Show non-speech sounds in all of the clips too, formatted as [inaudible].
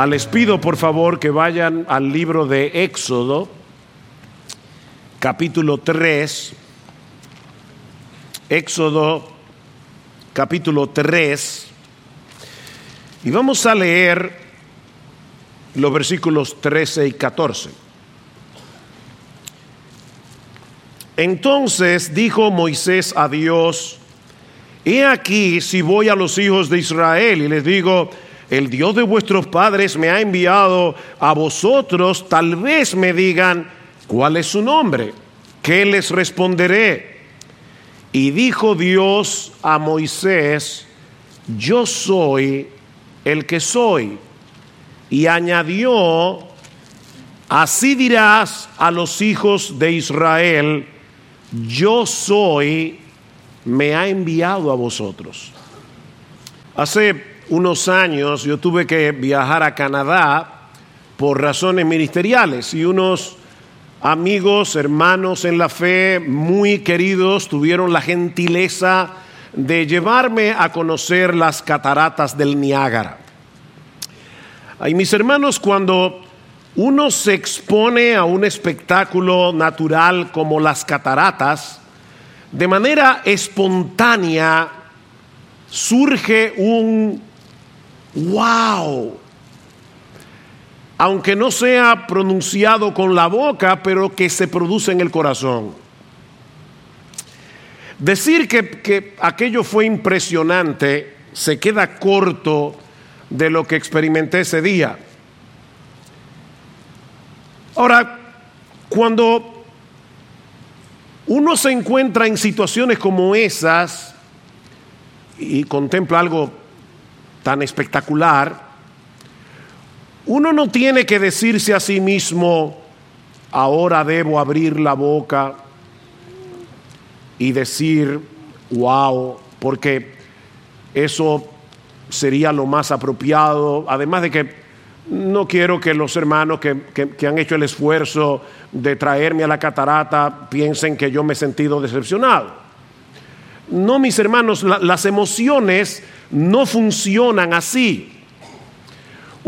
Ah, les pido por favor que vayan al libro de Éxodo, capítulo 3. Éxodo, capítulo 3. Y vamos a leer los versículos 13 y 14. Entonces dijo Moisés a Dios, He aquí si voy a los hijos de Israel y les digo, el Dios de vuestros padres me ha enviado a vosotros, tal vez me digan, ¿cuál es su nombre? ¿Qué les responderé? Y dijo Dios a Moisés, yo soy el que soy. Y añadió, así dirás a los hijos de Israel, yo soy, me ha enviado a vosotros. Hace unos años yo tuve que viajar a Canadá por razones ministeriales y unos amigos, hermanos en la fe, muy queridos, tuvieron la gentileza de llevarme a conocer las cataratas del Niágara. Y mis hermanos, cuando uno se expone a un espectáculo natural como las cataratas, de manera espontánea surge un wow. Aunque no sea pronunciado con la boca, pero que se produce en el corazón. Decir que, aquello fue impresionante se queda corto de lo que experimenté ese día. Ahora, cuando uno se encuentra en situaciones como esas y contempla algo tan espectacular, uno no tiene que decirse a sí mismo, ahora debo abrir la boca y decir, wow, porque eso sería lo más apropiado, además de que no quiero que los hermanos que, han hecho el esfuerzo de traerme a la catarata piensen que yo me he sentido decepcionado. No, mis hermanos, las emociones no funcionan así.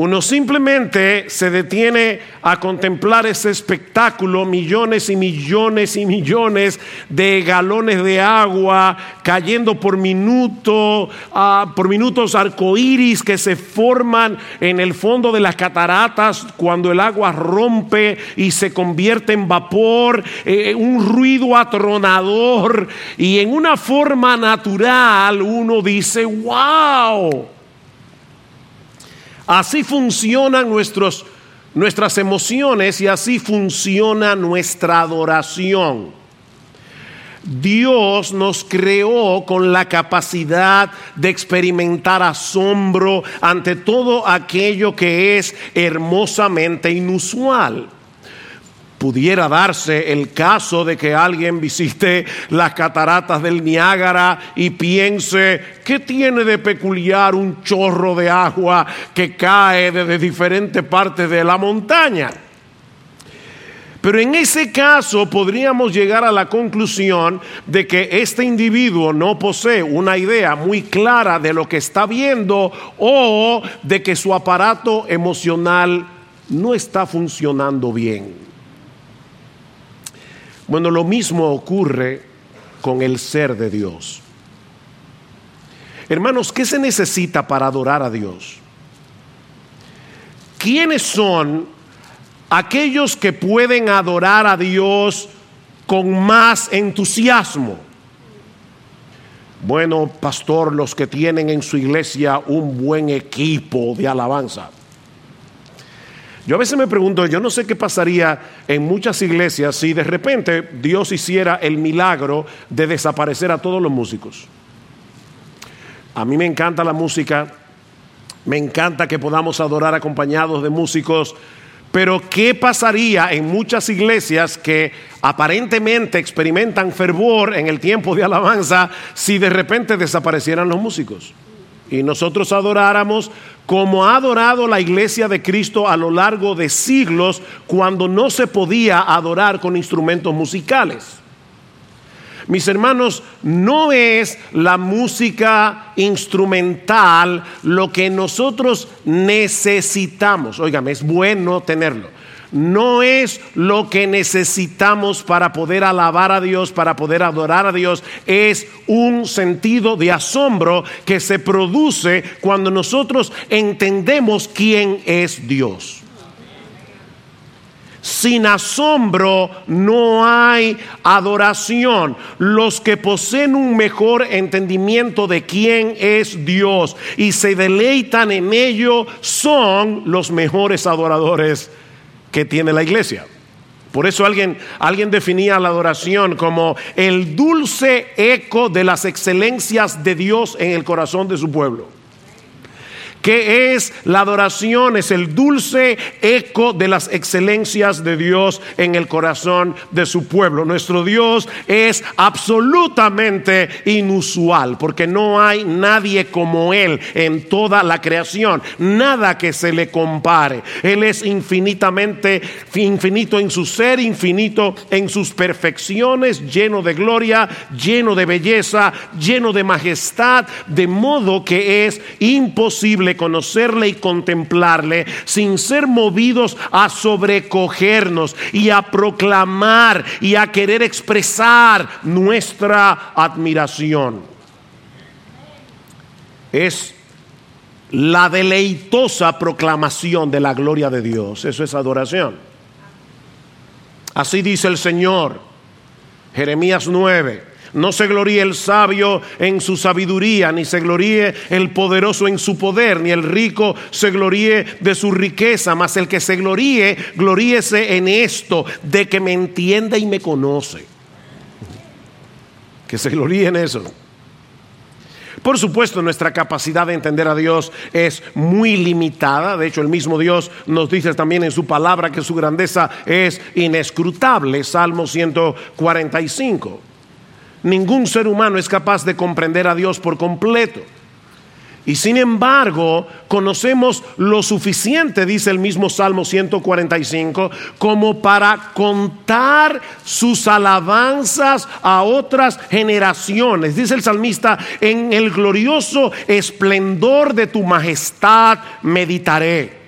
Uno simplemente se detiene a contemplar ese espectáculo, millones y millones y millones de galones de agua cayendo por minuto, ah, por minutos arcoíris que se forman en el fondo de las cataratas cuando el agua rompe y se convierte en vapor, eh, un ruido atronador. Y en una forma natural uno dice, wow Así funcionan nuestros, nuestras emociones y así funciona nuestra adoración. Dios nos creó con la capacidad de experimentar asombro ante todo aquello que es hermosamente inusual pudiera darse el caso de que alguien visite las cataratas del Niágara y piense, ¿qué tiene de peculiar un chorro de agua que cae desde diferentes partes de la montaña? Pero en ese caso podríamos llegar a la conclusión de que este individuo no posee una idea muy clara de lo que está viendo o de que su aparato emocional no está funcionando bien. Bueno, lo mismo ocurre con el ser de Dios. Hermanos, ¿qué se necesita para adorar a Dios? ¿Quiénes son aquellos que pueden adorar a Dios con más entusiasmo? Bueno, pastor, los que tienen en su iglesia un buen equipo de alabanza. Yo a veces me pregunto, yo no sé qué pasaría en muchas iglesias si de repente Dios hiciera el milagro de desaparecer a todos los músicos. A mí me encanta la música, me encanta que podamos adorar acompañados de músicos, pero ¿qué pasaría en muchas iglesias que aparentemente experimentan fervor en el tiempo de alabanza si de repente desaparecieran los músicos? y nosotros adoráramos como ha adorado la iglesia de Cristo a lo largo de siglos cuando no se podía adorar con instrumentos musicales. Mis hermanos, no es la música instrumental lo que nosotros necesitamos. Óigame, es bueno tenerlo no es lo que necesitamos para poder alabar a Dios, para poder adorar a Dios, es un sentido de asombro que se produce cuando nosotros entendemos quién es Dios. Sin asombro no hay adoración. Los que poseen un mejor entendimiento de quién es Dios y se deleitan en ello son los mejores adoradores que tiene la iglesia. Por eso alguien, alguien definía la adoración como el dulce eco de las excelencias de Dios en el corazón de su pueblo. ¿Qué es la adoración? Es el dulce eco de las excelencias de Dios en el corazón de su pueblo. Nuestro Dios es absolutamente inusual porque no hay nadie como Él en toda la creación. Nada que se le compare. Él es infinitamente infinito en su ser, infinito en sus perfecciones, lleno de gloria, lleno de belleza, lleno de majestad, de modo que es imposible conocerle y contemplarle sin ser movidos a sobrecogernos y a proclamar y a querer expresar nuestra admiración. Es la deleitosa proclamación de la gloria de Dios. Eso es adoración. Así dice el Señor. Jeremías 9. No se gloríe el sabio en su sabiduría, ni se gloríe el poderoso en su poder, ni el rico se gloríe de su riqueza, mas el que se gloríe, gloríese en esto, de que me entienda y me conoce. Que se gloríe en eso. Por supuesto, nuestra capacidad de entender a Dios es muy limitada. De hecho, el mismo Dios nos dice también en su palabra que su grandeza es inescrutable. Salmo 145. Ningún ser humano es capaz de comprender a Dios por completo. Y sin embargo, conocemos lo suficiente, dice el mismo Salmo 145, como para contar sus alabanzas a otras generaciones. Dice el salmista, en el glorioso esplendor de tu majestad meditaré.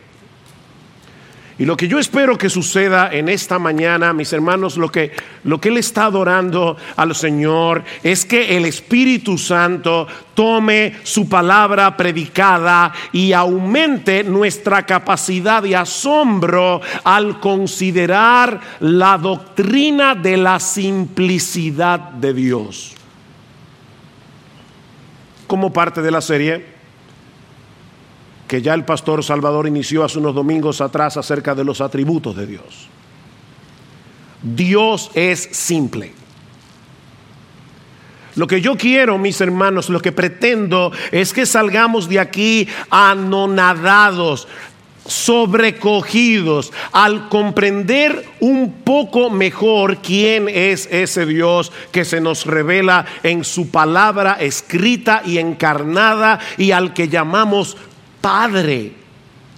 Y lo que yo espero que suceda en esta mañana, mis hermanos, lo que, lo que Él está adorando al Señor es que el Espíritu Santo tome su palabra predicada y aumente nuestra capacidad de asombro al considerar la doctrina de la simplicidad de Dios. Como parte de la serie, que ya el pastor Salvador inició hace unos domingos atrás acerca de los atributos de Dios. Dios es simple. Lo que yo quiero, mis hermanos, lo que pretendo es que salgamos de aquí anonadados, sobrecogidos al comprender un poco mejor quién es ese Dios que se nos revela en su palabra escrita y encarnada y al que llamamos Padre,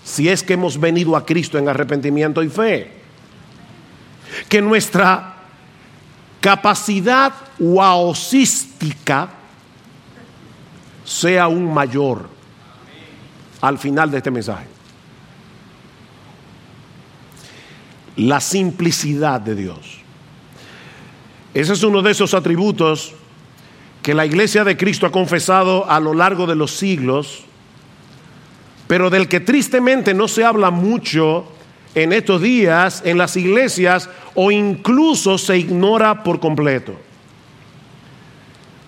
si es que hemos venido a Cristo en arrepentimiento y fe. Que nuestra capacidad waosística sea aún mayor al final de este mensaje. La simplicidad de Dios. Ese es uno de esos atributos que la iglesia de Cristo ha confesado a lo largo de los siglos pero del que tristemente no se habla mucho en estos días en las iglesias o incluso se ignora por completo.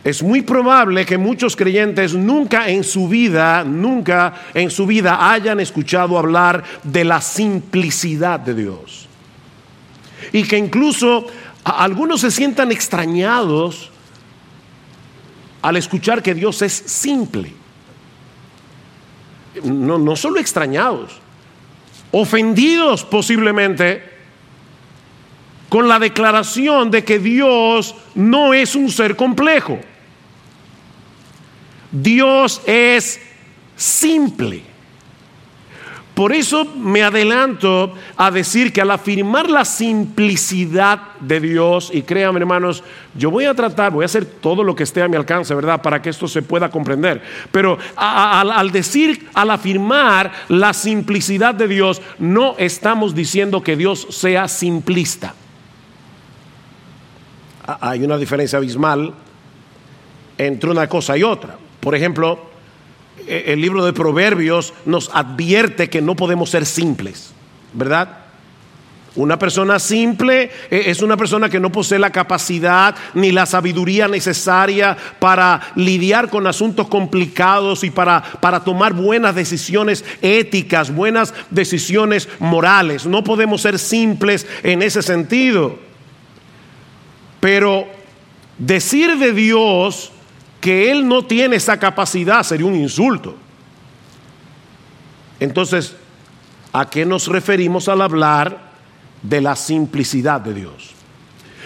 Es muy probable que muchos creyentes nunca en su vida, nunca en su vida hayan escuchado hablar de la simplicidad de Dios. Y que incluso algunos se sientan extrañados al escuchar que Dios es simple no, no solo extrañados, ofendidos posiblemente con la declaración de que Dios no es un ser complejo. Dios es simple. Por eso me adelanto a decir que al afirmar la simplicidad de Dios, y créanme hermanos, yo voy a tratar, voy a hacer todo lo que esté a mi alcance, ¿verdad? Para que esto se pueda comprender. Pero al decir, al afirmar la simplicidad de Dios, no estamos diciendo que Dios sea simplista. Hay una diferencia abismal entre una cosa y otra. Por ejemplo, el libro de Proverbios nos advierte que no podemos ser simples, ¿verdad? Una persona simple e, es una persona que no posee la capacidad ni la sabiduría necesaria para lidiar con asuntos complicados y para, para, tomar buenas decisiones éticas, buenas decisiones morales. No podemos ser simples en ese sentido. Pero decir de Dios que Él no tiene esa capacidad sería un insulto. Entonces, ¿a qué nos referimos al hablar de la simplicidad de Dios?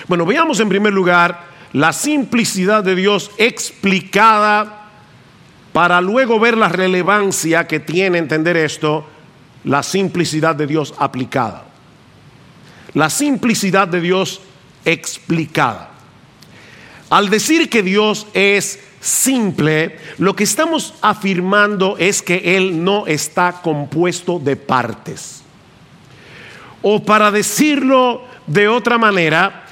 Bueno, veamos en primer lugar la simplicidad de Dios explicada para luego ver la relevancia que tiene entender esto, la simplicidad de Dios aplicada. La simplicidad de Dios explicada. Al decir que Dios es simple, lo que estamos afirmando es que Él no está compuesto de partes. O para decirlo de otra manera,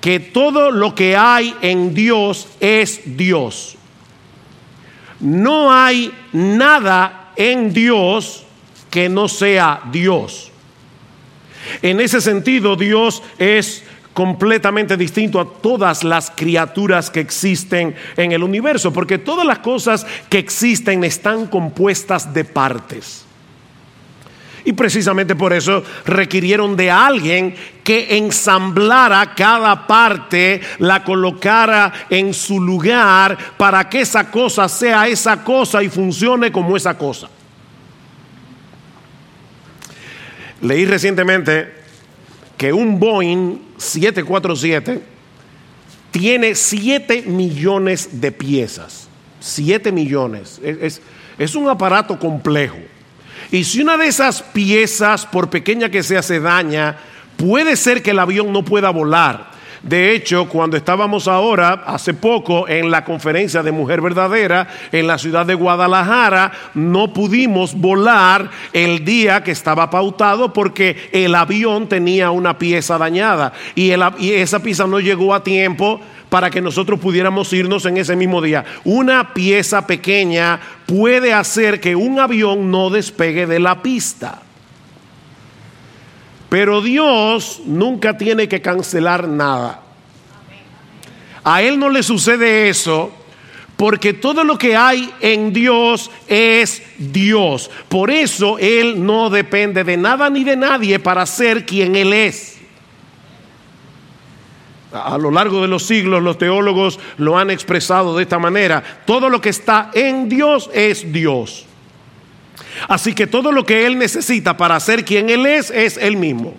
que todo lo que hay en Dios es Dios. No hay nada en Dios que no sea Dios. En ese sentido, Dios es completamente distinto a todas las criaturas que existen en el universo, porque todas las cosas que existen están compuestas de partes. Y precisamente por eso requirieron de alguien que ensamblara cada parte, la colocara en su lugar para que esa cosa sea esa cosa y funcione como esa cosa. Leí recientemente que un Boeing 747 tiene 7 millones de piezas. 7 millones. Es, es, un aparato complejo. Y si una de esas piezas, por pequeña que sea, se daña, puede ser que el avión no pueda volar. De hecho, cuando estábamos ahora, hace poco, en la conferencia de Mujer Verdadera en la ciudad de Guadalajara, no pudimos volar el día que estaba pautado porque el avión tenía una pieza dañada y, esa pieza no llegó a tiempo para que nosotros pudiéramos irnos en ese mismo día. Una pieza pequeña puede hacer que un avión no despegue de la pista. Pero Dios nunca tiene que cancelar nada. A Él no le sucede eso porque todo lo que hay en Dios es Dios. Por eso Él no depende de nada ni de nadie para ser quien Él es. A lo largo de los siglos los teólogos lo han expresado de esta manera. Todo lo que está en Dios es Dios. Así que todo lo que Él necesita para ser quien Él es es Él mismo.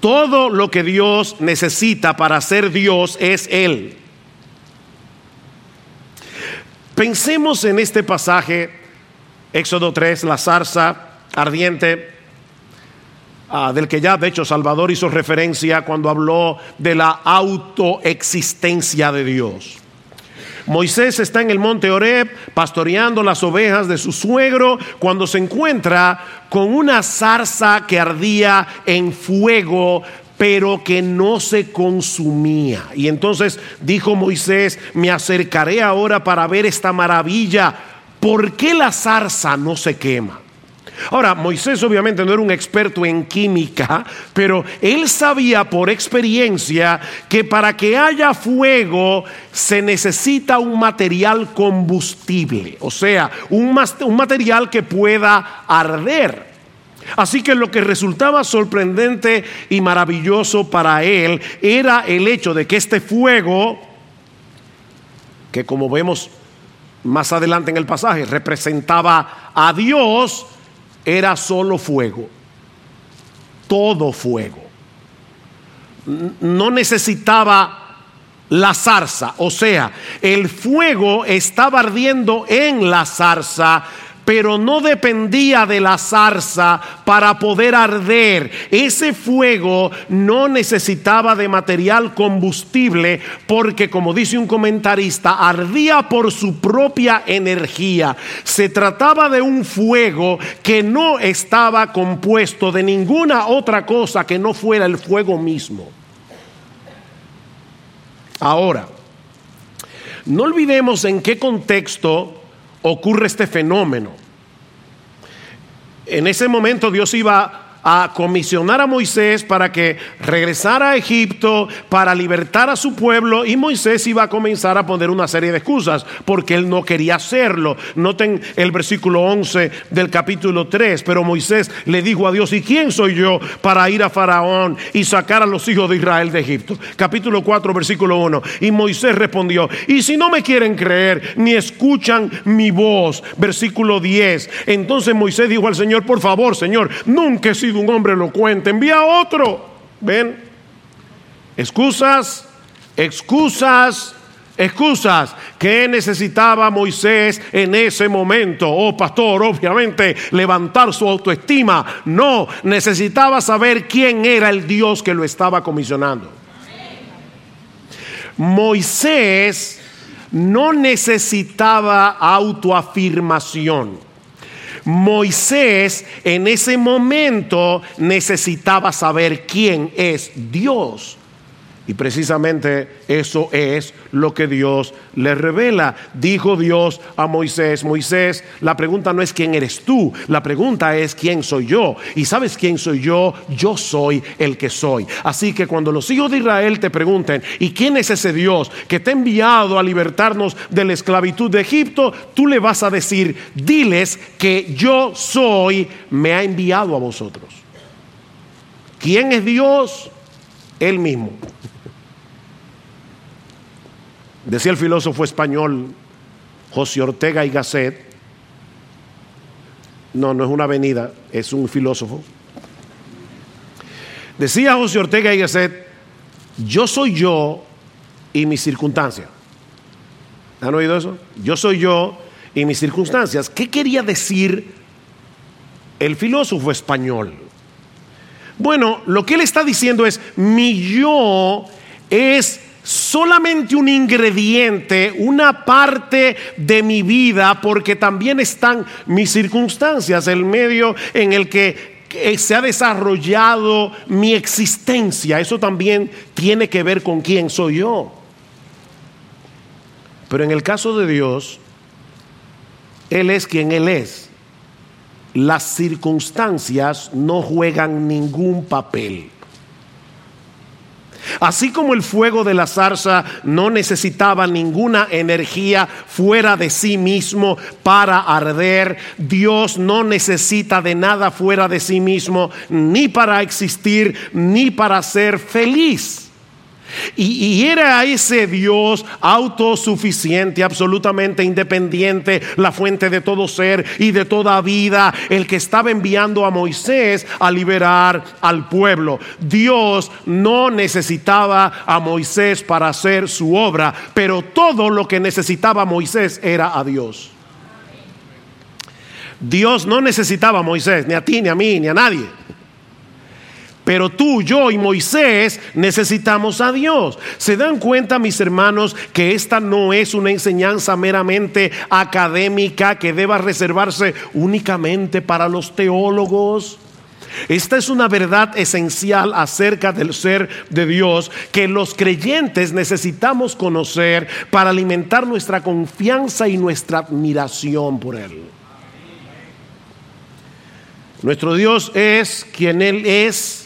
Todo lo que Dios necesita para ser Dios es Él. Pensemos en este pasaje, Éxodo 3, la zarza ardiente, ah, del que ya de hecho Salvador hizo referencia cuando habló de la autoexistencia de Dios. Moisés está en el monte Oreb pastoreando las ovejas de su suegro cuando se encuentra con una zarza que ardía en fuego pero que no se consumía. Y entonces dijo Moisés, me acercaré ahora para ver esta maravilla. ¿Por qué la zarza no se quema? Ahora, Moisés obviamente no era un experto en química, pero él sabía por experiencia que para que haya fuego se necesita un material combustible, o sea, un, material que pueda arder. Así que lo que resultaba sorprendente y maravilloso para él era el hecho de que este fuego, que como vemos más adelante en el pasaje, representaba a Dios, era solo fuego, todo fuego. No necesitaba la zarza, o sea, el fuego estaba ardiendo en la zarza, pero no dependía de la zarza para poder arder. Ese fuego no necesitaba de material combustible porque, como dice un comentarista, ardía por su propia energía. Se trataba de un fuego que no estaba compuesto de ninguna otra cosa que no fuera el fuego mismo. Ahora, no olvidemos en qué contexto ocurre este fenómeno. En ese momento Dios iba a comisionar a Moisés para que regresara a Egipto para libertar a su pueblo y Moisés iba a comenzar a poner una serie de excusas porque él no quería hacerlo. Noten el versículo 11 del capítulo 3, pero Moisés le dijo a Dios, ¿y quién soy yo para ir a Faraón y sacar a los hijos de Israel de Egipto? Capítulo 4, versículo 1. Y Moisés respondió, ¿y si no me quieren creer ni escuchan mi voz? Versículo 10. Entonces Moisés dijo al Señor, por favor, Señor, nunca he sido un hombre elocuente, envía a otro. ¿Ven? Excusas, excusas, excusas. ¿Qué necesitaba Moisés en ese momento? Oh, pastor, obviamente levantar su autoestima. No, necesitaba saber quién era el Dios que lo estaba comisionando. Moisés no necesitaba autoafirmación. Moisés en ese momento necesitaba saber quién es Dios. Y precisamente eso es lo que Dios le revela. Dijo Dios a Moisés, Moisés, la pregunta no es quién eres tú, la pregunta es quién soy yo. Y sabes quién soy yo, yo soy el que soy. Así que cuando los hijos de Israel te pregunten, ¿y quién es ese Dios que te ha enviado a libertarnos de la esclavitud de Egipto? Tú le vas a decir, diles que yo soy, me ha enviado a vosotros. ¿Quién es Dios? Él mismo. Decía el filósofo español José Ortega y Gasset, no, no es una avenida, es un filósofo. Decía José Ortega y Gasset, yo soy yo y mis circunstancias. ¿Han oído eso? Yo soy yo y mis circunstancias. ¿Qué quería decir el filósofo español? Bueno, lo que él está diciendo es, mi yo es solamente un ingrediente, una parte de mi vida, porque también están mis circunstancias, el medio en el que se ha desarrollado mi existencia. Eso también tiene que ver con quién soy yo. Pero en el caso de Dios, Él es quien Él es. Las circunstancias no juegan ningún papel. Así como el fuego de la zarza no necesitaba ninguna energía fuera de sí mismo para arder, Dios no necesita de nada fuera de sí mismo, ni para existir, ni para ser feliz. Y, era ese Dios autosuficiente, absolutamente independiente, la fuente de todo ser y de toda vida, el que estaba enviando a Moisés a liberar al pueblo. Dios no necesitaba a Moisés para hacer su obra, pero todo lo que necesitaba Moisés era a Dios. Dios no necesitaba a Moisés, ni a ti, ni a mí, ni a nadie. Pero tú, yo y Moisés necesitamos a Dios. ¿Se dan cuenta, mis hermanos, que esta no es una enseñanza meramente académica que deba reservarse únicamente para los teólogos? Esta es una verdad esencial acerca del ser de Dios que los creyentes necesitamos conocer para alimentar nuestra confianza y nuestra admiración por Él. Nuestro Dios es quien Él es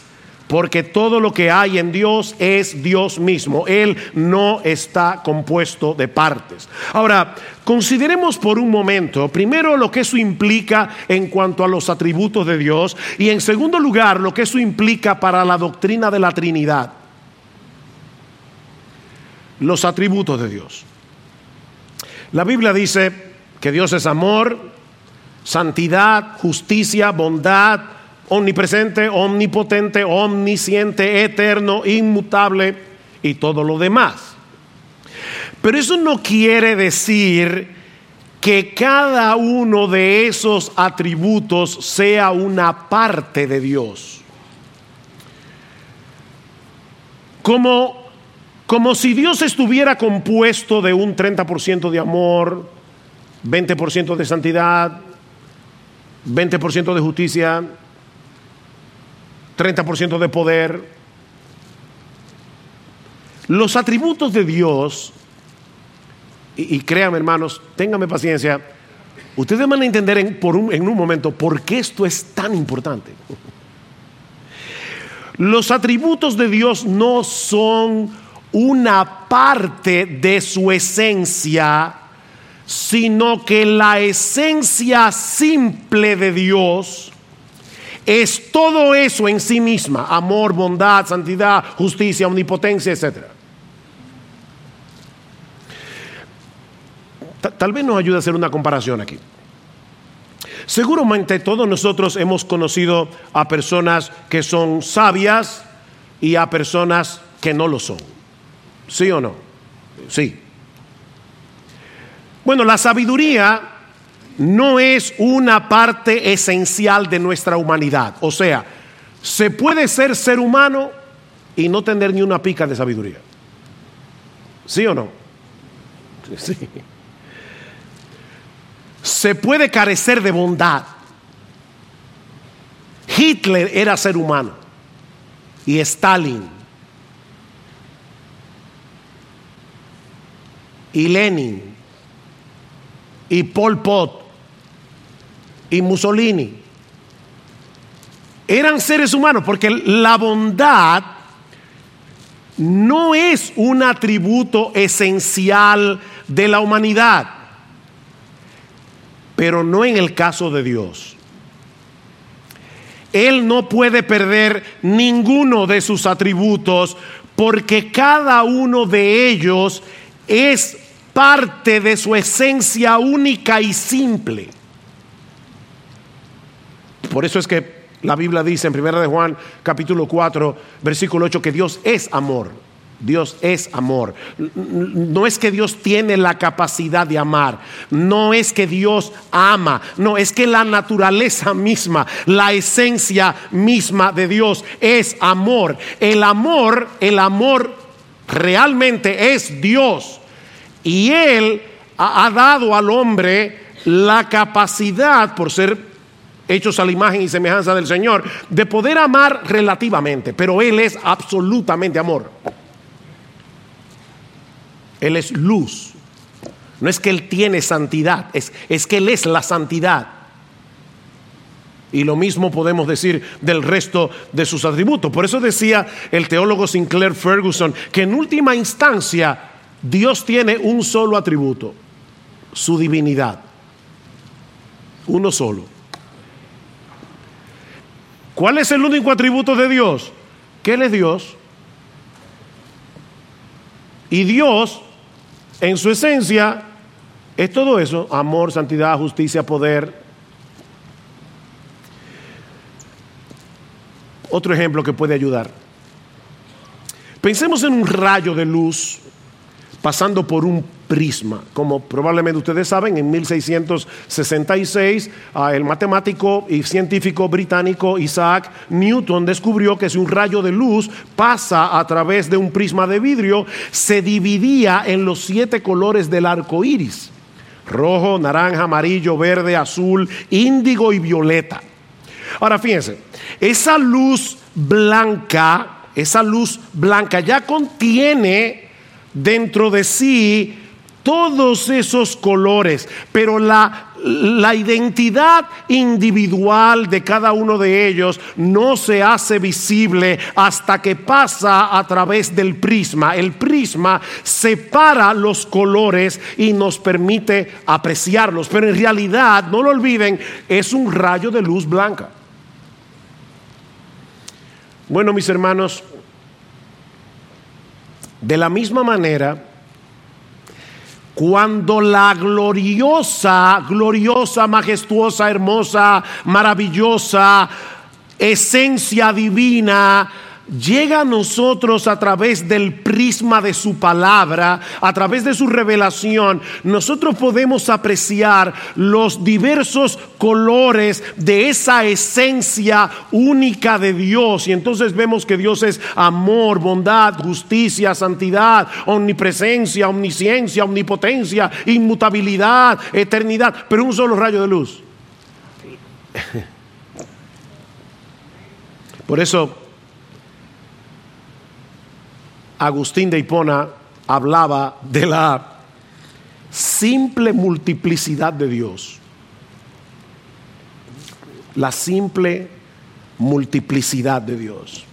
porque todo lo que hay en Dios es Dios mismo. Él no está compuesto de partes. Ahora, consideremos por un momento, primero, lo que eso implica en cuanto a los atributos de Dios y en segundo lugar, lo que eso implica para la doctrina de la Trinidad. Los atributos de Dios. La Biblia dice que Dios es amor, santidad, justicia, bondad, omnipresente, omnipotente, omnisciente, eterno, inmutable y todo lo demás. Pero eso no quiere decir que cada uno de esos atributos sea una parte de Dios. Como, como si Dios estuviera compuesto de un 30% de amor, 20% de santidad, 20% de justicia, 30% de poder. Los atributos de Dios, y, y créanme hermanos, ténganme paciencia, ustedes van a entender en, un, en un momento por qué esto es tan importante. Los atributos de Dios no son una parte de su esencia, sino que la esencia simple de Dios es todo eso en sí misma, amor, bondad, santidad, justicia, omnipotencia, etc. Tal vez nos ayude a hacer una comparación aquí. Seguramente todos nosotros hemos conocido a personas que son sabias y a personas que no lo son. ¿Sí o no? Sí. Bueno, la sabiduría no es una parte esencial de nuestra humanidad. O sea, se puede ser ser humano y no tener ni una pica de sabiduría. ¿Sí o no? Sí se puede carecer de bondad. Hitler era ser humano y Stalin y Lenin y Pol Pot y Mussolini eran seres humanos porque la bondad no es un atributo esencial de la humanidad pero no en el caso de Dios. Él no puede perder ninguno de sus atributos porque cada uno de ellos es parte de su esencia única y simple. Por eso es que la Biblia dice en 1 de Juan capítulo 4 versículo 8 que Dios es amor. Dios es amor. No es que Dios tiene la capacidad de amar. No es que Dios ama. No, es que la naturaleza misma, la esencia misma de Dios es amor. El amor, el amor realmente es Dios. Y Él ha, dado al hombre la capacidad, por ser hechos a la imagen y semejanza del Señor, de poder amar relativamente. Pero Él es absolutamente amor. Él es luz. No es que Él tiene santidad, es, es que Él es la santidad. Y lo mismo podemos decir del resto de sus atributos. Por eso decía el teólogo Sinclair Ferguson que en última instancia Dios tiene un solo atributo, su divinidad. Uno solo. ¿Cuál es el único atributo de Dios? Que Él es Dios. Y Dios en su esencia es todo eso, amor, santidad, justicia, poder. Otro ejemplo que puede ayudar. Pensemos en un rayo de luz pasando por un prisma. Como probablemente ustedes saben, en 1666 ah, el matemático y científico británico Isaac Newton descubrió que si un rayo de luz pasa a través de un prisma de vidrio, se dividía en los siete colores del arco iris: rojo, naranja, amarillo, verde, azul, índigo y violeta. Ahora fíjense, esa luz blanca, esa luz blanca ya contiene dentro de sí todos esos colores, pero la, la, identidad individual de cada uno de ellos no se hace visible hasta que pasa a través del prisma. El prisma separa los colores y nos permite apreciarlos, pero en realidad, no lo olviden, es un rayo de luz blanca. Bueno, mis hermanos, de la misma manera, cuando la gloriosa, gloriosa, majestuosa, hermosa, maravillosa esencia divina llega a nosotros a través del prisma de su palabra, a través de su revelación, nosotros podemos apreciar los diversos colores de esa esencia única de Dios. Y entonces vemos que Dios es amor, bondad, justicia, santidad, omnipresencia, omnisciencia, omnipotencia, inmutabilidad, eternidad, pero un solo rayo de luz. [laughs] Por eso Agustín de Hipona hablaba de la simple multiplicidad de Dios. La simple multiplicidad de Dios.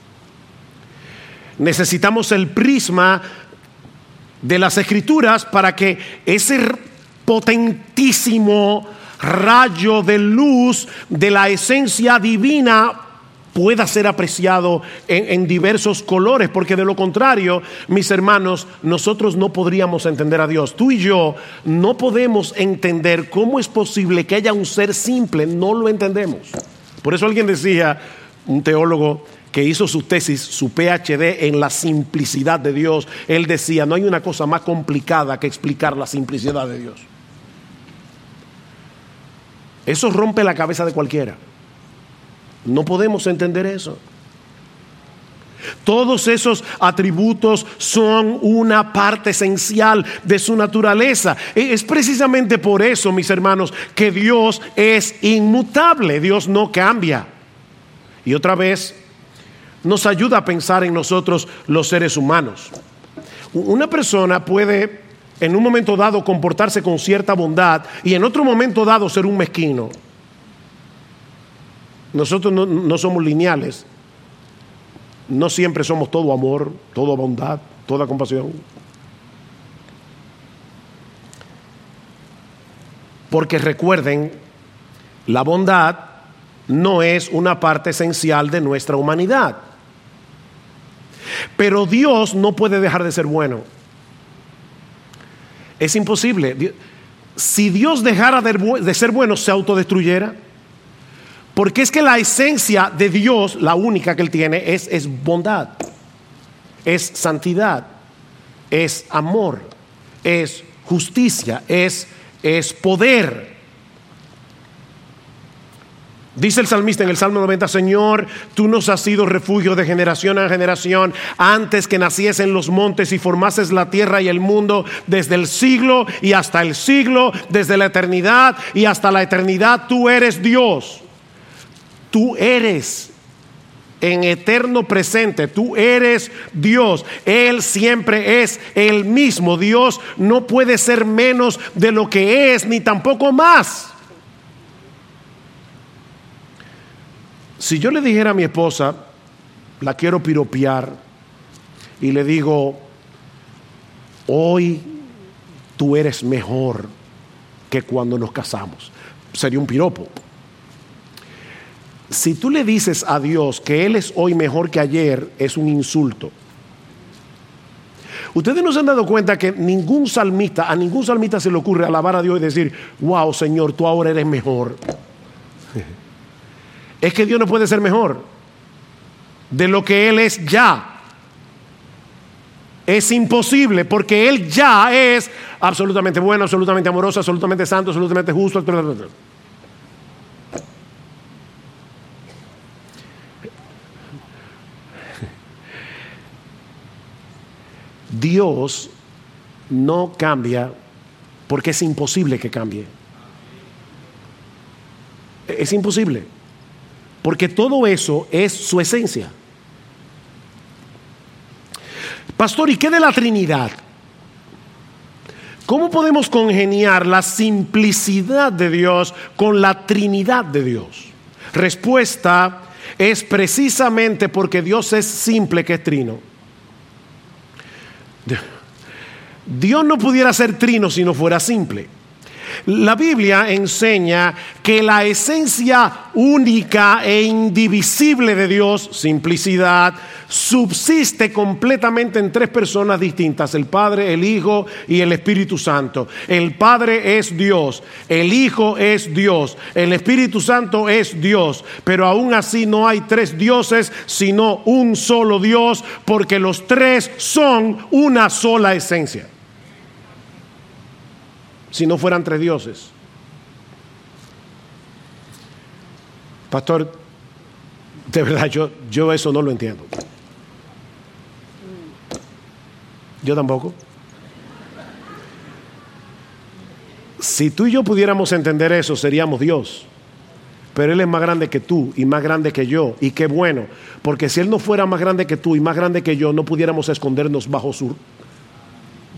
Necesitamos el prisma de las escrituras para que ese potentísimo rayo de luz de la esencia divina pueda ser apreciado en, diversos colores, porque de lo contrario, mis hermanos, nosotros no podríamos entender a Dios. Tú y yo no podemos entender cómo es posible que haya un ser simple, no lo entendemos. Por eso alguien decía, un teólogo que hizo su tesis, su PhD en la simplicidad de Dios, él decía, no hay una cosa más complicada que explicar la simplicidad de Dios. Eso rompe la cabeza de cualquiera. No podemos entender eso. Todos esos atributos son una parte esencial de su naturaleza. E, es precisamente por eso, mis hermanos, que Dios es inmutable, Dios no cambia. Y otra vez, nos ayuda a pensar en nosotros los seres humanos. Una persona puede en un momento dado comportarse con cierta bondad y en otro momento dado ser un mezquino. Nosotros no, somos lineales. No siempre somos todo amor, toda bondad, toda compasión. Porque recuerden, la bondad no es una parte esencial de nuestra humanidad. Pero Dios no puede dejar de ser bueno. Es imposible. Si Dios dejara de ser bueno, se autodestruyera. Porque es que la esencia de Dios, la única que Él tiene, es, es bondad, es santidad, es amor, es justicia, es, es poder. Dice el salmista en el Salmo 90, Señor, tú nos has sido refugio de generación a generación, antes que naciesen los montes y formases la tierra y el mundo, desde el siglo y hasta el siglo, desde la eternidad y hasta la eternidad, tú eres Dios. Tú eres en eterno presente, tú eres Dios. Él siempre es el mismo. Dios no puede ser menos de lo que es, ni tampoco más. Si yo le dijera a mi esposa, la quiero piropear, y le digo, hoy tú eres mejor que cuando nos casamos, sería un piropo si tú le dices a Dios que Él es hoy mejor que ayer, es un insulto. Ustedes no se han dado cuenta que ningún salmista, a ningún salmista se le ocurre alabar a Dios y decir, wow Señor, tú ahora eres mejor. [laughs] Es que Dios no puede ser mejor de lo que Él es ya. Es imposible porque Él ya es absolutamente bueno, absolutamente amoroso, absolutamente santo, absolutamente justo. Dios no cambia porque es imposible que cambie. Es imposible. Porque todo eso es su esencia. Pastor, ¿y qué de la Trinidad? ¿Cómo podemos congeniar la simplicidad de Dios con la Trinidad de Dios? Respuesta es precisamente porque Dios es simple que es trino. Dios no pudiera ser trino si no fuera simple. La Biblia enseña que la esencia única e indivisible de Dios, simplicidad, subsiste completamente en tres personas distintas, el Padre, el Hijo y el Espíritu Santo. El Padre es Dios, el Hijo es Dios, el Espíritu Santo es Dios, pero aún así no hay tres dioses, sino un solo Dios, porque los tres son una sola esencia. Si no fueran tres dioses. Pastor, de verdad, yo, yo eso no lo entiendo. Yo tampoco. Si tú y yo pudiéramos entender eso, seríamos Dios. Pero Él es más grande que tú y más grande que yo. Y qué bueno, porque si Él no fuera más grande que tú y más grande que yo, no pudiéramos escondernos bajo su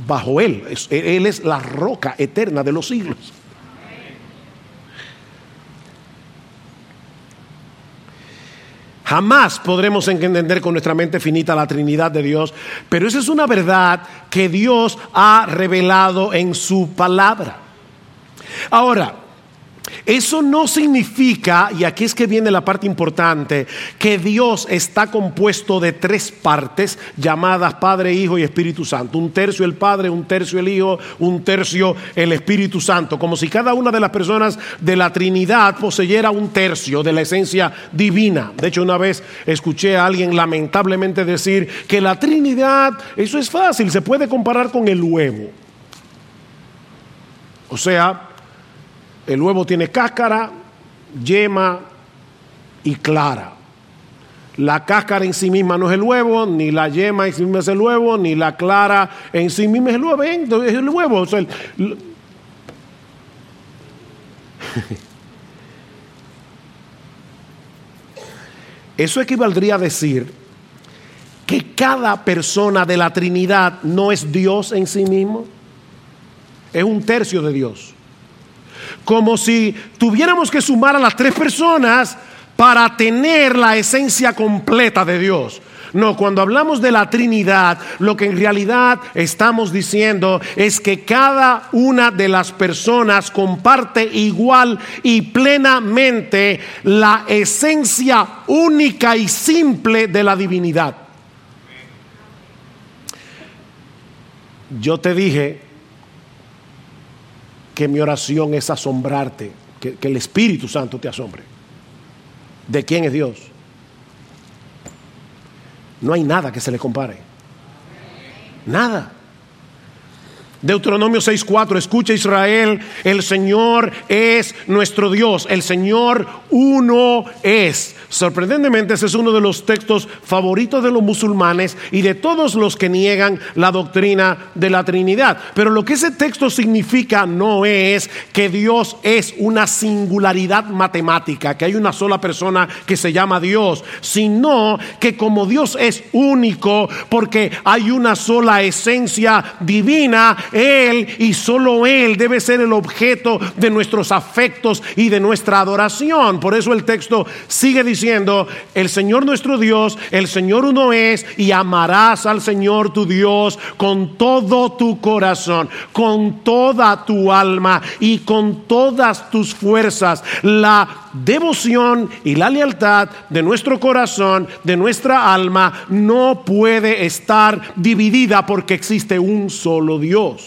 bajo Él. Él es la roca eterna de los siglos. Jamás podremos entender con nuestra mente finita la Trinidad de Dios, pero esa es una verdad que Dios ha revelado en su palabra. Ahora, eso no significa, y aquí es que viene la parte importante, que Dios está compuesto de tres partes llamadas Padre, Hijo y Espíritu Santo. Un tercio el Padre, un tercio el Hijo, un tercio el Espíritu Santo. Como si cada una de las personas de la Trinidad poseyera un tercio de la esencia divina. De hecho, una vez escuché a alguien lamentablemente decir que la Trinidad, eso es fácil, se puede comparar con el huevo. O sea, el huevo tiene cáscara, yema y clara. La cáscara en sí misma no es el huevo, ni la yema en sí misma es el huevo, ni la clara en sí misma es el huevo. Es el huevo. [laughs] Eso equivaldría a decir que cada persona de la Trinidad no es Dios en sí mismo, es un tercio de Dios como si tuviéramos que sumar a las tres personas para tener la esencia completa de Dios. No, cuando hablamos de la Trinidad, lo que en realidad estamos diciendo es que cada una de las personas comparte igual y plenamente la esencia única y simple de la divinidad. Yo te dije que mi oración es asombrarte, que, el Espíritu Santo te asombre. ¿De quién es Dios? No hay nada que se le compare. Nada. Deuteronomio 6:4, escucha Israel, el Señor es nuestro Dios, el Señor uno es. Sorprendentemente ese es uno de los textos favoritos de los musulmanes y de todos los que niegan la doctrina de la Trinidad. Pero lo que ese texto significa no es que Dios es una singularidad matemática, que hay una sola persona que se llama Dios, sino que como Dios es único, porque hay una sola esencia divina, él y solo Él debe ser el objeto de nuestros afectos y de nuestra adoración. Por eso el texto sigue diciendo, el Señor nuestro Dios, el Señor uno es, y amarás al Señor tu Dios con todo tu corazón, con toda tu alma y con todas tus fuerzas. La devoción y la lealtad de nuestro corazón, de nuestra alma, no puede estar dividida porque existe un solo Dios.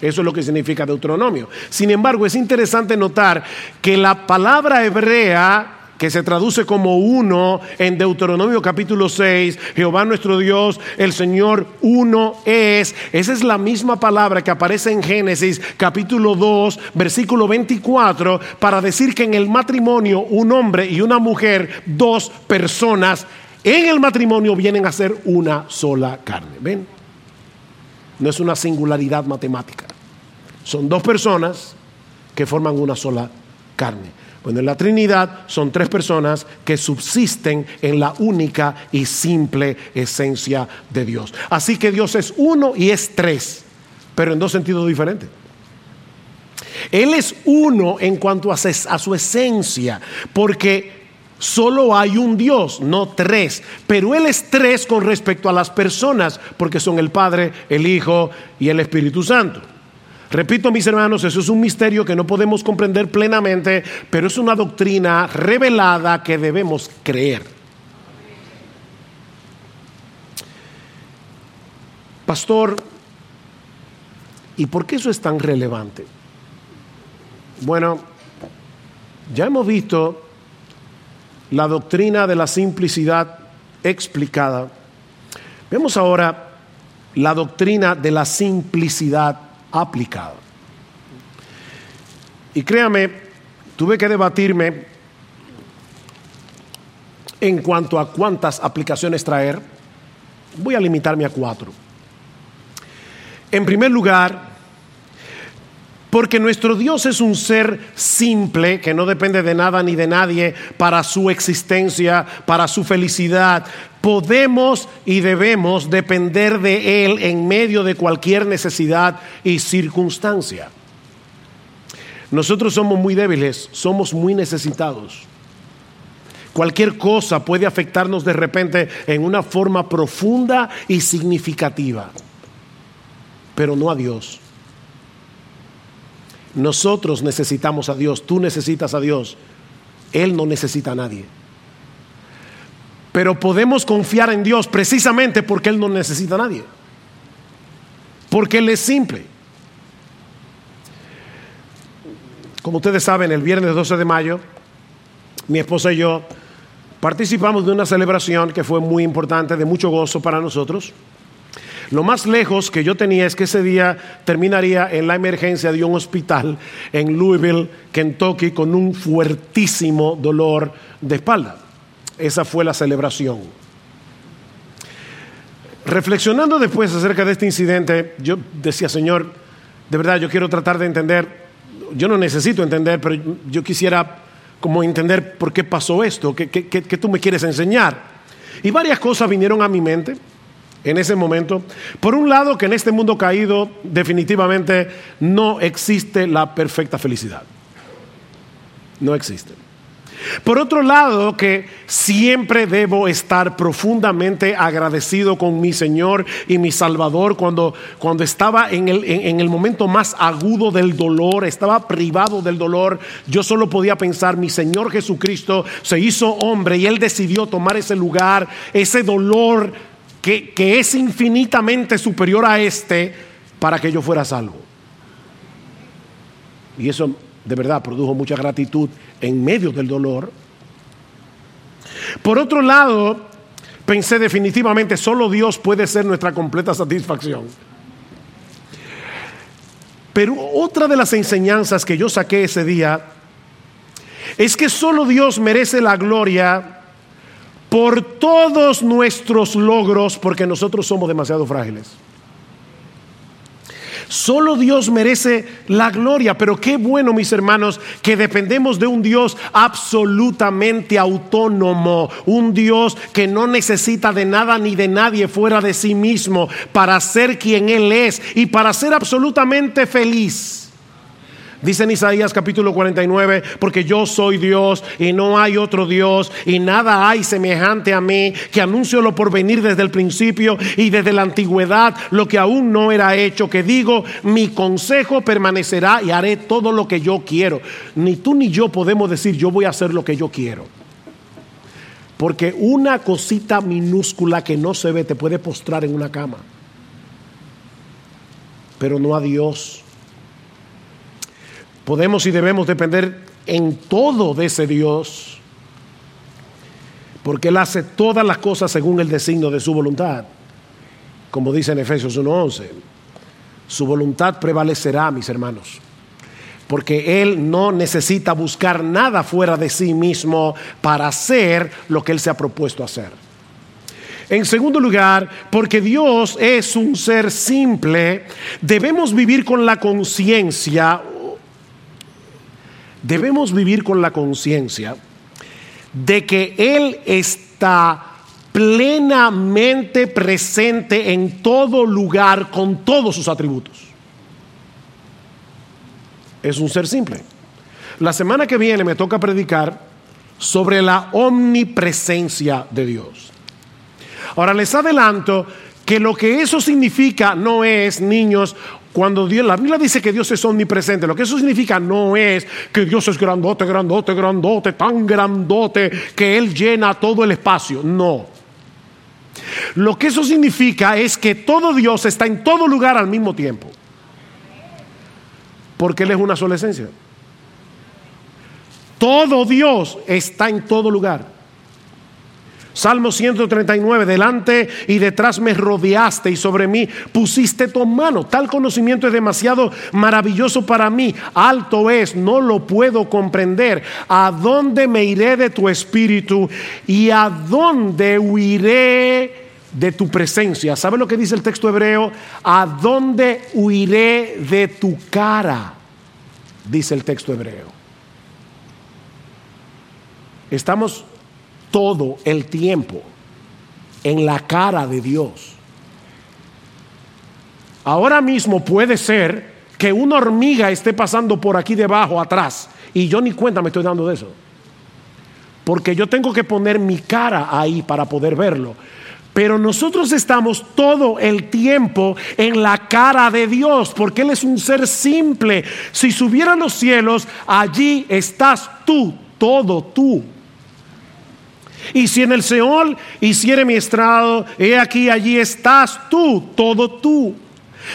Eso es lo que significa Deuteronomio. Sin embargo, es interesante notar que la palabra hebrea que se traduce como uno en Deuteronomio capítulo 6, Jehová nuestro Dios, el Señor uno es. Esa es la misma palabra que aparece en Génesis capítulo 2, versículo 24, para decir que en el matrimonio un hombre y una mujer, dos personas, en el matrimonio vienen a ser una sola carne. ¿Ven? No es una singularidad matemática. Son dos personas que forman una sola carne. Bueno, en la Trinidad son tres personas que subsisten en la única y simple esencia de Dios. Así que Dios es uno y es tres, pero en dos sentidos diferentes. Él es uno en cuanto a, su esencia, porque solo hay un Dios, no tres. Pero Él es tres con respecto a las personas, porque son el Padre, el Hijo y el Espíritu Santo. Repito, mis hermanos, eso es un misterio que no podemos comprender plenamente, pero es una doctrina revelada que debemos creer. Pastor, ¿y por qué eso es tan relevante? Bueno, ya hemos visto la doctrina de la simplicidad explicada. Vemos ahora la doctrina de la simplicidad aplicada. Y créame, tuve que debatirme en cuanto a cuántas aplicaciones traer. Voy a limitarme a cuatro. En primer lugar, porque nuestro Dios es un ser simple que no depende de nada ni de nadie para su existencia, para su felicidad. Podemos y debemos depender de Él en medio de cualquier necesidad y circunstancia. Nosotros somos muy débiles, somos muy necesitados. Cualquier cosa puede afectarnos de repente en una forma profunda y significativa, pero no a Dios. Nosotros necesitamos a Dios, tú necesitas a Dios, Él no necesita a nadie. Pero podemos confiar en Dios precisamente porque Él no necesita a nadie. Porque Él es simple. Como ustedes saben, el viernes 12 de mayo, mi esposa y yo participamos de una celebración que fue muy importante, de mucho gozo para nosotros. Lo más lejos que yo tenía es que ese día terminaría en la emergencia de un hospital en Louisville, Kentucky, con un fuertísimo dolor de espalda. Esa fue la celebración. Reflexionando después acerca de este incidente, yo decía, Señor, de verdad yo quiero tratar de entender, yo no necesito entender, pero yo quisiera como entender por qué pasó esto, qué, qué tú me quieres enseñar. Y varias cosas vinieron a mi mente en ese momento. Por un lado, que en este mundo caído definitivamente no existe la perfecta felicidad. No existe. Por otro lado, que siempre debo estar profundamente agradecido con mi Señor y mi Salvador cuando, cuando estaba en el, en el momento más agudo del dolor, estaba privado del dolor, yo solo podía pensar, mi Señor Jesucristo se hizo hombre y Él decidió tomar ese lugar, ese dolor que, es infinitamente superior a este para que yo fuera salvo. Y eso de verdad produjo mucha gratitud en medio del dolor. Por otro lado, pensé definitivamente, solo Dios puede ser nuestra completa satisfacción. Pero otra de las enseñanzas que yo saqué ese día es que solo Dios merece la gloria por todos nuestros logros, porque nosotros somos demasiado frágiles. Solo Dios merece la gloria, pero qué bueno, mis hermanos, que dependemos de un Dios absolutamente autónomo, un Dios que no necesita de nada ni de nadie fuera de sí mismo para ser quien Él es y para ser absolutamente feliz. Dice en Isaías capítulo 49, porque yo soy Dios y no hay otro Dios y nada hay semejante a mí, que anuncio lo por venir desde el principio y desde la antigüedad, lo que aún no era hecho, que digo, mi consejo permanecerá y haré todo lo que yo quiero. Ni tú ni yo podemos decir, yo voy a hacer lo que yo quiero. Porque una cosita minúscula que no se ve te puede postrar en una cama. Pero no a Dios. Podemos y debemos depender en todo de ese Dios, porque Él hace todas las cosas según el designio de su voluntad, como dice en Efesios 1.11. Su voluntad prevalecerá, mis hermanos, porque Él no necesita buscar nada fuera de sí mismo para hacer lo que Él se ha propuesto hacer. En segundo lugar, porque Dios es un ser simple, debemos vivir con la conciencia debemos vivir con la conciencia de que Él está plenamente presente en todo lugar con todos sus atributos. Es un ser simple. La semana que viene me toca predicar sobre la omnipresencia de Dios. Ahora les adelanto que lo que eso significa no es, niños, Cuando Dios, la Biblia dice que Dios es omnipresente, lo que eso significa no es que Dios es grandote, grandote, grandote, tan grandote que Él llena todo el espacio. No. Lo que eso significa es que todo Dios está en todo lugar al mismo tiempo. Porque Él es una sola esencia. Todo Dios está en todo lugar. Salmo 139, delante y detrás me rodeaste y sobre mí pusiste tu mano. Tal conocimiento es demasiado maravilloso para mí. Alto es, no lo puedo comprender. ¿A dónde me iré de tu espíritu y a dónde huiré de tu presencia? ¿Sabe lo que dice el texto hebreo? ¿A dónde huiré de tu cara? Dice el texto hebreo. Estamos todo el tiempo en la cara de Dios. Ahora mismo puede ser que una hormiga esté pasando por aquí debajo, atrás, y yo ni cuenta me estoy dando de eso. Porque yo tengo que poner mi cara ahí para poder verlo. Pero nosotros estamos todo el tiempo en la cara de Dios, porque Él es un ser simple. Si subiera a los cielos, allí estás tú, todo tú. Y si en el Seol hiciere mi estrado, he aquí, allí estás tú, todo tú.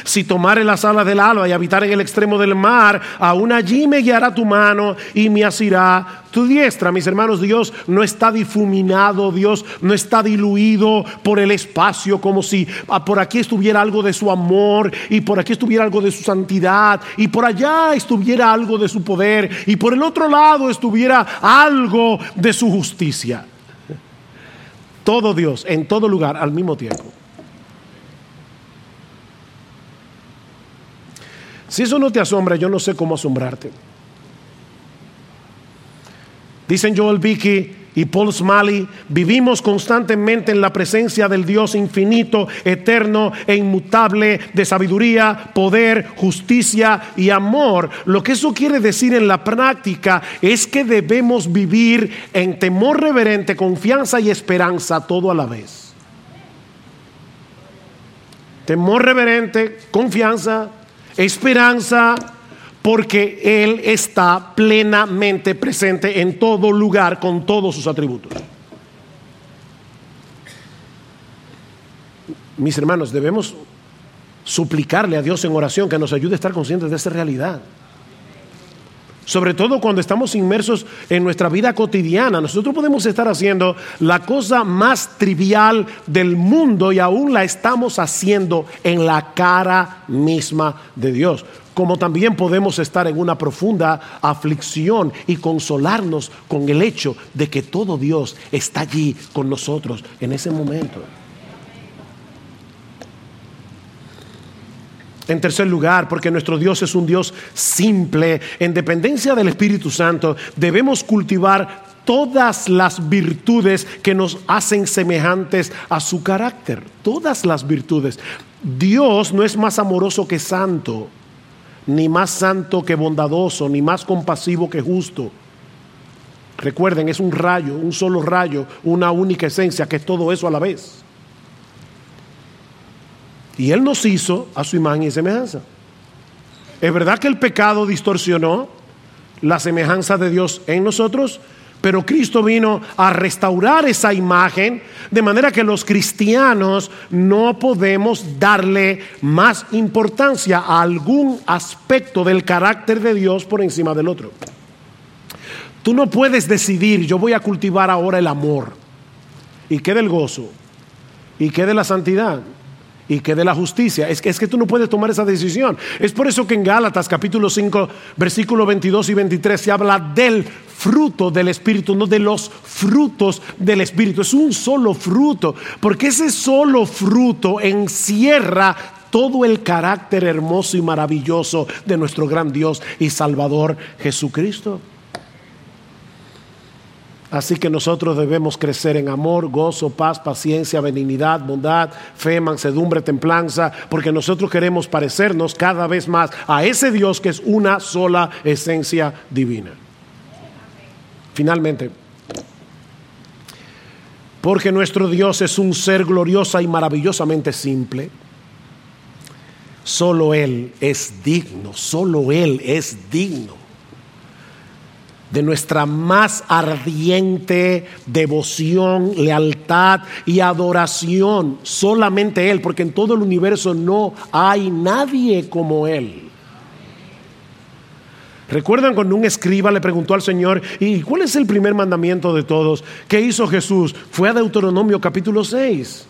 Si tomare las alas del alba y habitar en el extremo del mar, aún allí me guiará tu mano y me asirá tu diestra. Mis hermanos, Dios no está difuminado, Dios no está diluido por el espacio, como si ah, por aquí estuviera algo de su amor y por aquí estuviera algo de su santidad y por allá estuviera algo de su poder y por el otro lado estuviera algo de su justicia. Todo Dios, en todo lugar, al mismo tiempo. Si eso no te asombra, yo no sé cómo asombrarte. Dicen Joel Vicky y Paul Smalley, vivimos constantemente en la presencia del Dios infinito, eterno e inmutable, de sabiduría, poder, justicia y amor. Lo que eso quiere decir en la práctica es que debemos vivir en temor reverente, confianza y esperanza todo a la vez. Temor reverente, confianza, esperanza porque Él está plenamente presente en todo lugar con todos sus atributos. Mis hermanos, debemos suplicarle a Dios en oración que nos ayude a estar conscientes de esa realidad. Sobre todo cuando estamos inmersos en nuestra vida cotidiana. Nosotros podemos estar haciendo la cosa más trivial del mundo y aún la estamos haciendo en la cara misma de Dios como también podemos estar en una profunda aflicción y consolarnos con el hecho de que todo Dios está allí con nosotros en ese momento. En tercer lugar, porque nuestro Dios es un Dios simple, en dependencia del Espíritu Santo, debemos cultivar todas las virtudes que nos hacen semejantes a su carácter. Todas las virtudes. Dios no es más amoroso que santo ni más santo que bondadoso, ni más compasivo que justo. Recuerden, es un rayo, un solo rayo, una única esencia, que es todo eso a la vez. Y Él nos hizo a su imagen y semejanza. Es verdad que el pecado distorsionó la semejanza de Dios en nosotros, pero Cristo vino a restaurar esa imagen de manera que los cristianos no podemos darle más importancia a algún aspecto del carácter de Dios por encima del otro. Tú no puedes decidir, yo voy a cultivar ahora el amor. ¿Y qué del gozo? ¿Y qué de la santidad? Y que de la justicia. Es que, es que tú no puedes tomar esa decisión. Es por eso que en Gálatas capítulo 5, versículos 22 y 23 se habla del fruto del Espíritu, no de los frutos del Espíritu. Es un solo fruto, porque ese solo fruto encierra todo el carácter hermoso y maravilloso de nuestro gran Dios y Salvador Jesucristo. Así que nosotros debemos crecer en amor, gozo, paz, paciencia, benignidad, bondad, fe, mansedumbre, templanza, porque nosotros queremos parecernos cada vez más a ese Dios que es una sola esencia divina. Finalmente, porque nuestro Dios es un ser gloriosa y maravillosamente simple, Solo Él es digno, solo Él es digno de nuestra más ardiente devoción, lealtad y adoración. Solamente Él, porque en todo el universo no hay nadie como Él. ¿Recuerdan cuando un escriba le preguntó al Señor, ¿y cuál es el primer mandamiento de todos? ¿Qué hizo Jesús? Fue a Deuteronomio capítulo 6.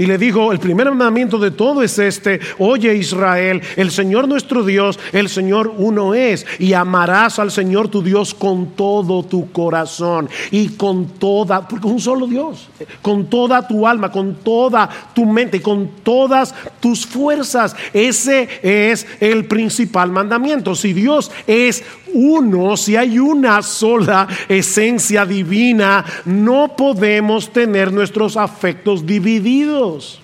Y le dijo, el primer mandamiento de todo es este, oye Israel, el Señor nuestro Dios, el Señor uno es, y amarás al Señor tu Dios con todo tu corazón y con toda, porque un solo Dios, con toda tu alma, con toda tu mente, con todas tus fuerzas. Ese es el principal mandamiento. Si Dios es uno, si hay una sola esencia divina, no podemos tener nuestros afectos divididos.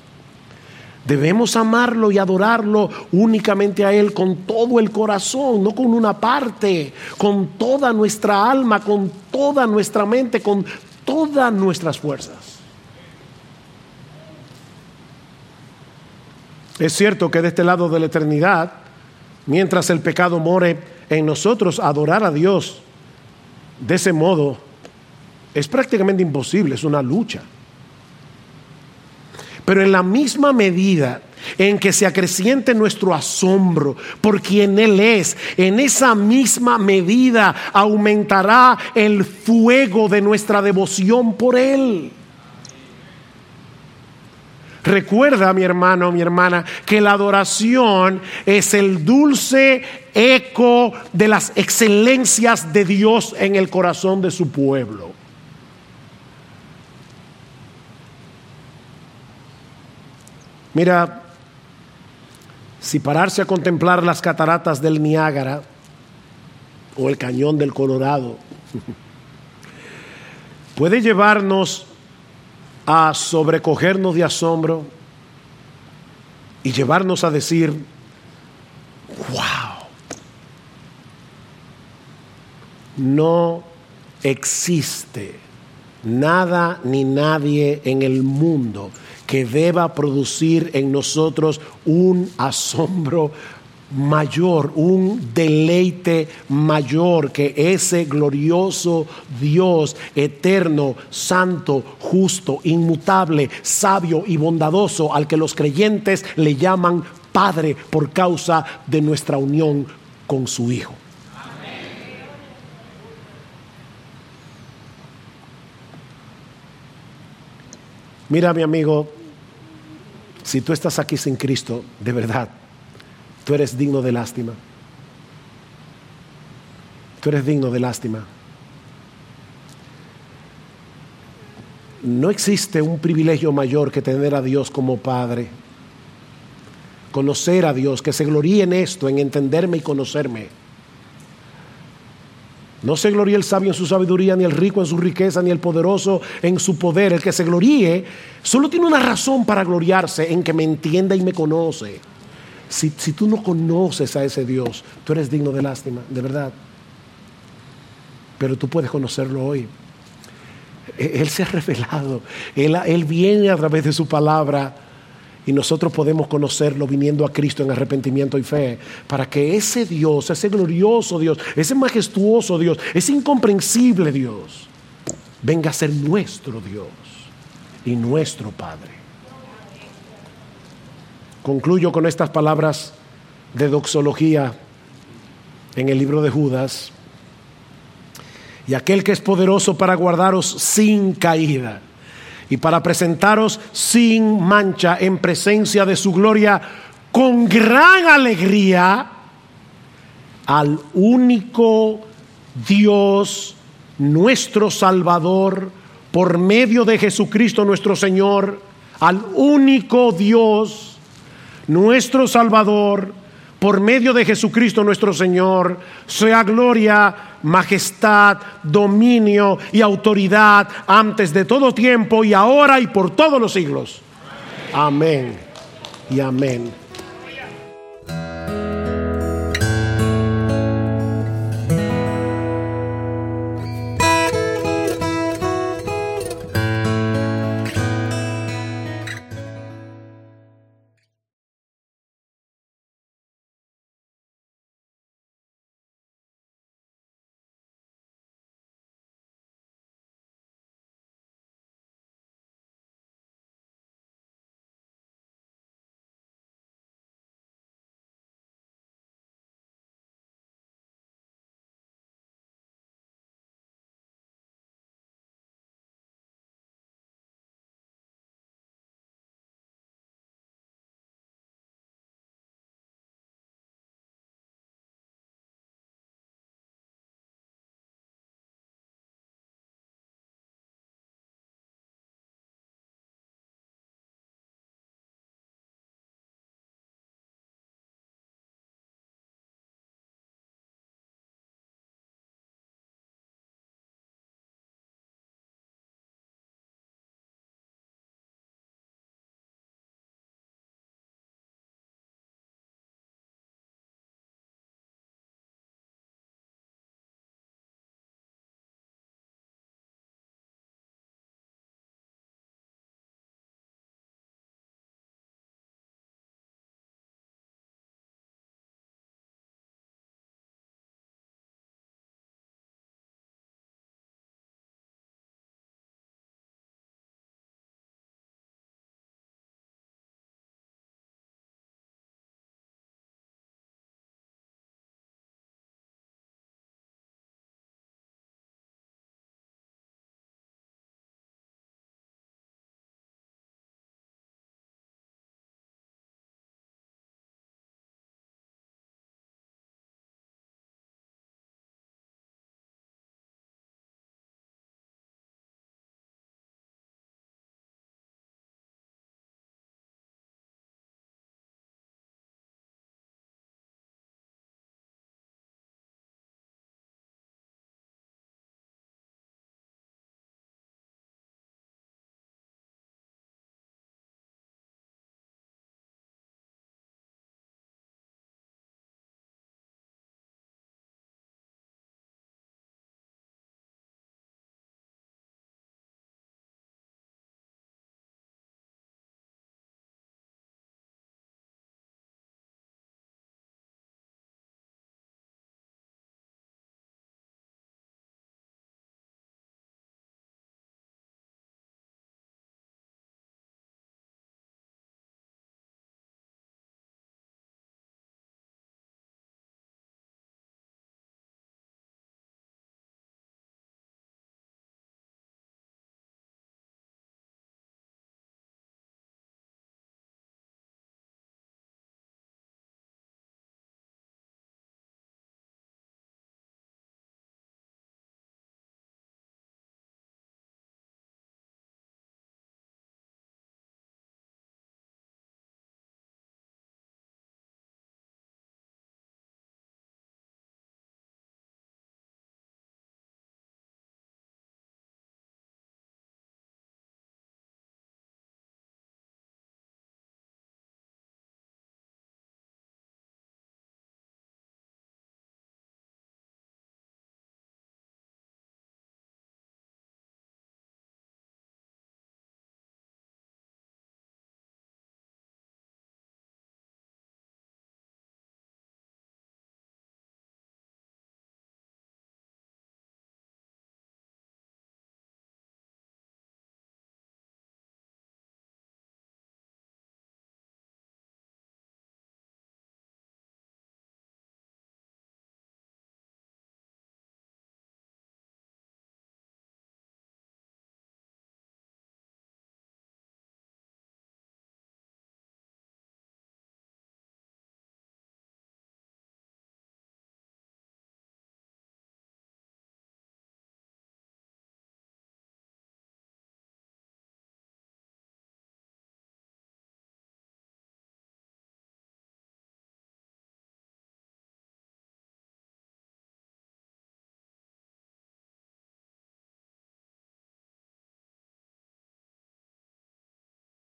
Debemos amarlo y adorarlo únicamente a Él con todo el corazón, no con una parte, con toda nuestra alma, con toda nuestra mente, con todas nuestras fuerzas. Es cierto que de este lado de la eternidad, mientras el pecado more en nosotros, adorar a Dios de ese modo es prácticamente imposible, es una lucha. Pero en la misma medida en que se acreciente nuestro asombro por quien Él es, en esa misma medida aumentará el fuego de nuestra devoción por Él. Recuerda, mi hermano, mi hermana, que la adoración es el dulce eco de las excelencias de Dios en el corazón de su pueblo. Mira, si pararse a contemplar las cataratas del Niágara o el cañón del Colorado [laughs] puede llevarnos a sobrecogernos de asombro y llevarnos a decir, wow, no existe nada ni nadie en el mundo que deba producir en nosotros un asombro mayor, un deleite mayor que ese glorioso Dios eterno, santo, justo, inmutable, sabio y bondadoso al que los creyentes le llaman Padre por causa de nuestra unión con su Hijo. Mira mi amigo, si tú estás aquí sin Cristo, de verdad, Tú eres digno de lástima. Tú eres digno de lástima. No existe un privilegio mayor que tener a Dios como Padre. Conocer a Dios, que se gloríe en esto, en entenderme y conocerme. No se gloríe el sabio en su sabiduría, ni el rico en su riqueza, ni el poderoso en su poder. El que se gloríe solo tiene una razón para gloriarse, en que me entienda y me conoce. Si, tú no conoces a ese Dios, tú eres digno de lástima, de verdad. Pero tú puedes conocerlo hoy. E, él se ha revelado, él, él viene a través de su palabra y nosotros podemos conocerlo viniendo a Cristo en arrepentimiento y fe, para que ese Dios, ese glorioso Dios, ese majestuoso Dios, ese incomprensible Dios, venga a ser nuestro Dios y nuestro Padre. Concluyo con estas palabras de doxología en el libro de Judas. Y aquel que es poderoso para guardaros sin caída y para presentaros sin mancha en presencia de su gloria con gran alegría al único Dios, nuestro Salvador, por medio de Jesucristo nuestro Señor, al único Dios nuestro Salvador, por medio de Jesucristo nuestro Señor, sea gloria, majestad, dominio y autoridad antes de todo tiempo y ahora y por todos los siglos. Amén y amén.